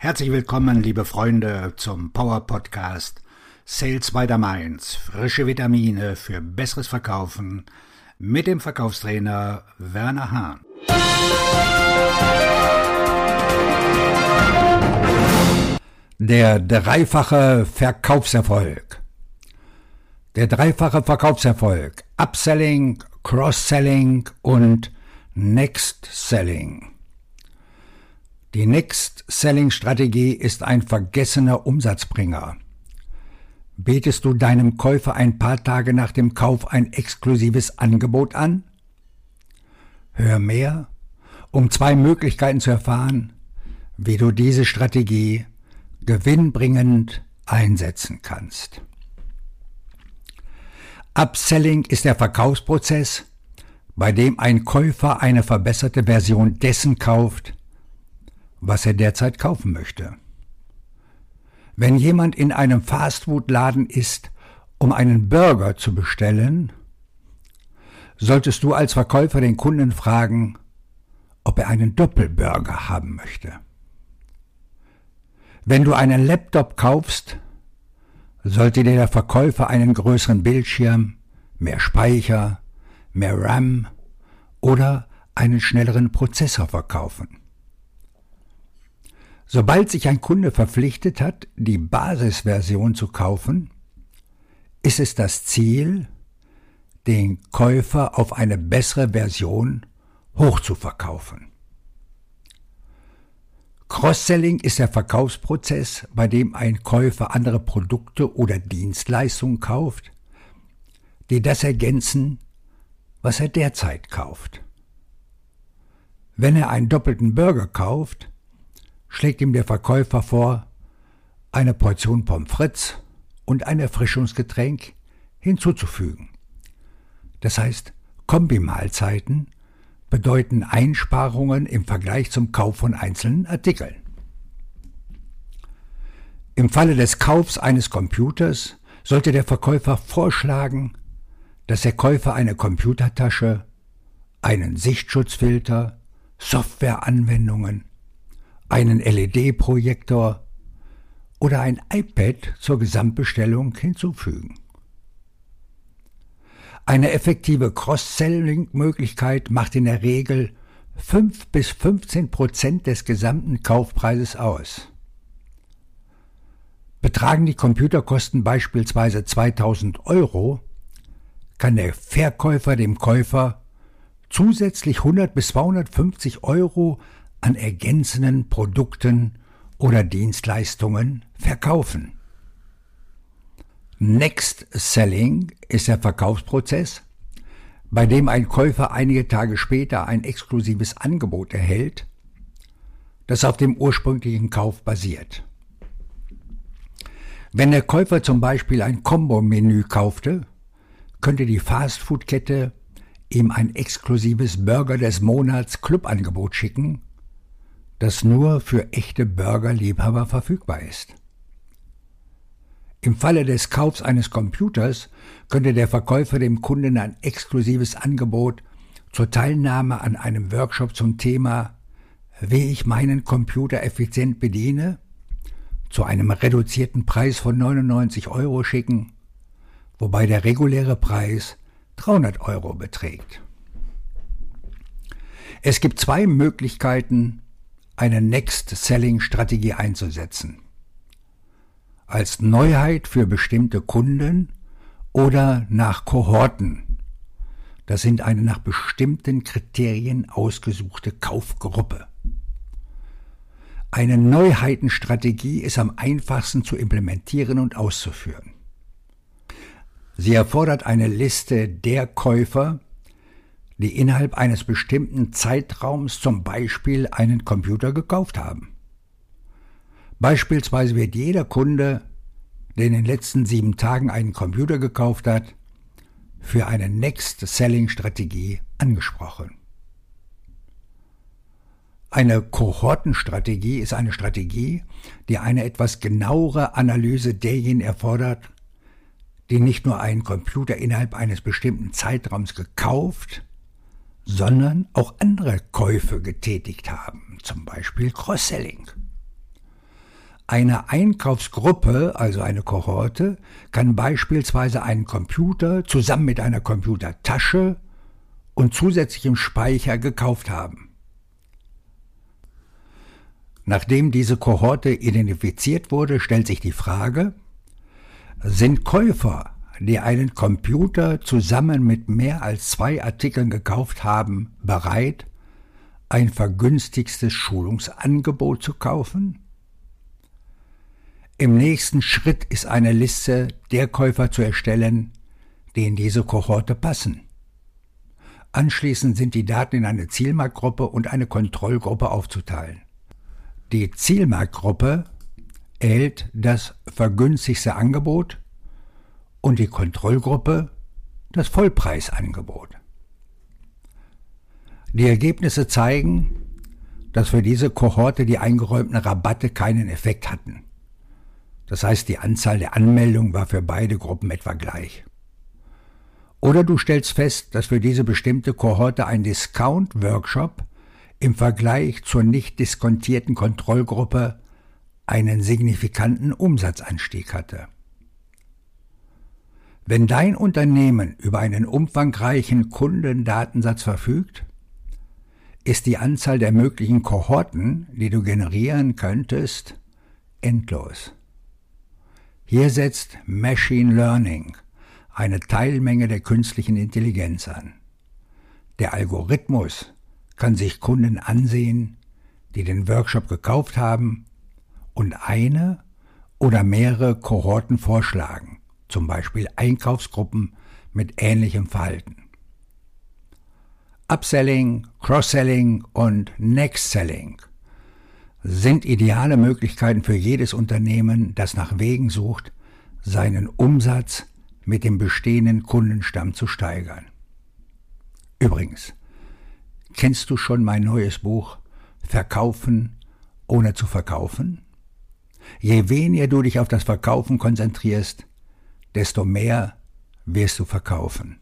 Herzlich willkommen, liebe Freunde, zum Power Podcast Sales by the Mainz. Frische Vitamine für besseres Verkaufen mit dem Verkaufstrainer Werner Hahn. Der dreifache Verkaufserfolg. Der dreifache Verkaufserfolg. Upselling, Cross-Selling und Next Selling. Die Next-Selling-Strategie ist ein vergessener Umsatzbringer. Betest du deinem Käufer ein paar Tage nach dem Kauf ein exklusives Angebot an? Hör mehr, um zwei Möglichkeiten zu erfahren, wie du diese Strategie gewinnbringend einsetzen kannst. Upselling ist der Verkaufsprozess, bei dem ein Käufer eine verbesserte Version dessen kauft, was er derzeit kaufen möchte. Wenn jemand in einem Fastfood-Laden ist, um einen Burger zu bestellen, solltest du als Verkäufer den Kunden fragen, ob er einen Doppelburger haben möchte. Wenn du einen Laptop kaufst, sollte dir der Verkäufer einen größeren Bildschirm, mehr Speicher, mehr RAM oder einen schnelleren Prozessor verkaufen. Sobald sich ein Kunde verpflichtet hat, die Basisversion zu kaufen, ist es das Ziel, den Käufer auf eine bessere Version hochzuverkaufen. Cross-Selling ist der Verkaufsprozess, bei dem ein Käufer andere Produkte oder Dienstleistungen kauft, die das ergänzen, was er derzeit kauft. Wenn er einen doppelten Burger kauft, schlägt ihm der Verkäufer vor, eine Portion Pommes frites und ein Erfrischungsgetränk hinzuzufügen. Das heißt, Kombimahlzeiten bedeuten Einsparungen im Vergleich zum Kauf von einzelnen Artikeln. Im Falle des Kaufs eines Computers sollte der Verkäufer vorschlagen, dass der Käufer eine Computertasche, einen Sichtschutzfilter, Softwareanwendungen, einen LED-Projektor oder ein iPad zur Gesamtbestellung hinzufügen. Eine effektive Cross-Selling-Möglichkeit macht in der Regel 5 bis 15 Prozent des gesamten Kaufpreises aus. Betragen die Computerkosten beispielsweise 2000 Euro, kann der Verkäufer dem Käufer zusätzlich 100 bis 250 Euro an ergänzenden Produkten oder Dienstleistungen verkaufen. Next Selling ist der Verkaufsprozess, bei dem ein Käufer einige Tage später ein exklusives Angebot erhält, das auf dem ursprünglichen Kauf basiert. Wenn der Käufer zum Beispiel ein Kombo-Menü kaufte, könnte die Fastfood-Kette ihm ein exklusives Burger des Monats Clubangebot schicken das nur für echte Burgerliebhaber verfügbar ist. Im Falle des Kaufs eines Computers könnte der Verkäufer dem Kunden ein exklusives Angebot zur Teilnahme an einem Workshop zum Thema Wie ich meinen Computer effizient bediene zu einem reduzierten Preis von 99 Euro schicken, wobei der reguläre Preis 300 Euro beträgt. Es gibt zwei Möglichkeiten, eine Next-Selling-Strategie einzusetzen. Als Neuheit für bestimmte Kunden oder nach Kohorten. Das sind eine nach bestimmten Kriterien ausgesuchte Kaufgruppe. Eine Neuheitenstrategie ist am einfachsten zu implementieren und auszuführen. Sie erfordert eine Liste der Käufer, die innerhalb eines bestimmten Zeitraums zum Beispiel einen Computer gekauft haben. Beispielsweise wird jeder Kunde, der in den letzten sieben Tagen einen Computer gekauft hat, für eine Next-Selling-Strategie angesprochen. Eine Kohortenstrategie ist eine Strategie, die eine etwas genauere Analyse derjenigen erfordert, die nicht nur einen Computer innerhalb eines bestimmten Zeitraums gekauft, sondern auch andere Käufe getätigt haben, zum Beispiel Cross-Selling. Eine Einkaufsgruppe, also eine Kohorte, kann beispielsweise einen Computer zusammen mit einer Computertasche und zusätzlichem Speicher gekauft haben. Nachdem diese Kohorte identifiziert wurde, stellt sich die Frage, sind Käufer, die einen Computer zusammen mit mehr als zwei Artikeln gekauft haben, bereit, ein vergünstigstes Schulungsangebot zu kaufen? Im nächsten Schritt ist eine Liste der Käufer zu erstellen, die in diese Kohorte passen. Anschließend sind die Daten in eine Zielmarktgruppe und eine Kontrollgruppe aufzuteilen. Die Zielmarktgruppe erhält das vergünstigste Angebot und die Kontrollgruppe das Vollpreisangebot. Die Ergebnisse zeigen, dass für diese Kohorte die eingeräumten Rabatte keinen Effekt hatten. Das heißt, die Anzahl der Anmeldungen war für beide Gruppen etwa gleich. Oder du stellst fest, dass für diese bestimmte Kohorte ein Discount-Workshop im Vergleich zur nicht diskontierten Kontrollgruppe einen signifikanten Umsatzanstieg hatte. Wenn dein Unternehmen über einen umfangreichen Kundendatensatz verfügt, ist die Anzahl der möglichen Kohorten, die du generieren könntest, endlos. Hier setzt Machine Learning eine Teilmenge der künstlichen Intelligenz an. Der Algorithmus kann sich Kunden ansehen, die den Workshop gekauft haben und eine oder mehrere Kohorten vorschlagen, zum Beispiel Einkaufsgruppen mit ähnlichem Verhalten. Upselling, Cross-Selling und Next-Selling sind ideale Möglichkeiten für jedes Unternehmen, das nach Wegen sucht, seinen Umsatz mit dem bestehenden Kundenstamm zu steigern. Übrigens, kennst du schon mein neues Buch Verkaufen ohne zu verkaufen? Je weniger du dich auf das Verkaufen konzentrierst, desto mehr wirst du verkaufen.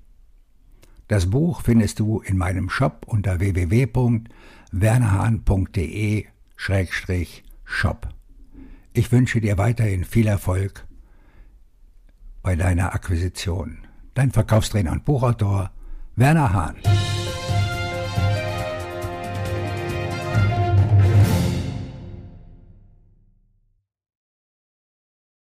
Das Buch findest du in meinem Shop unter www.wernerhahn.de Schrägstrich Shop. Ich wünsche dir weiterhin viel Erfolg bei deiner Akquisition. Dein Verkaufstrainer und Buchautor Werner Hahn.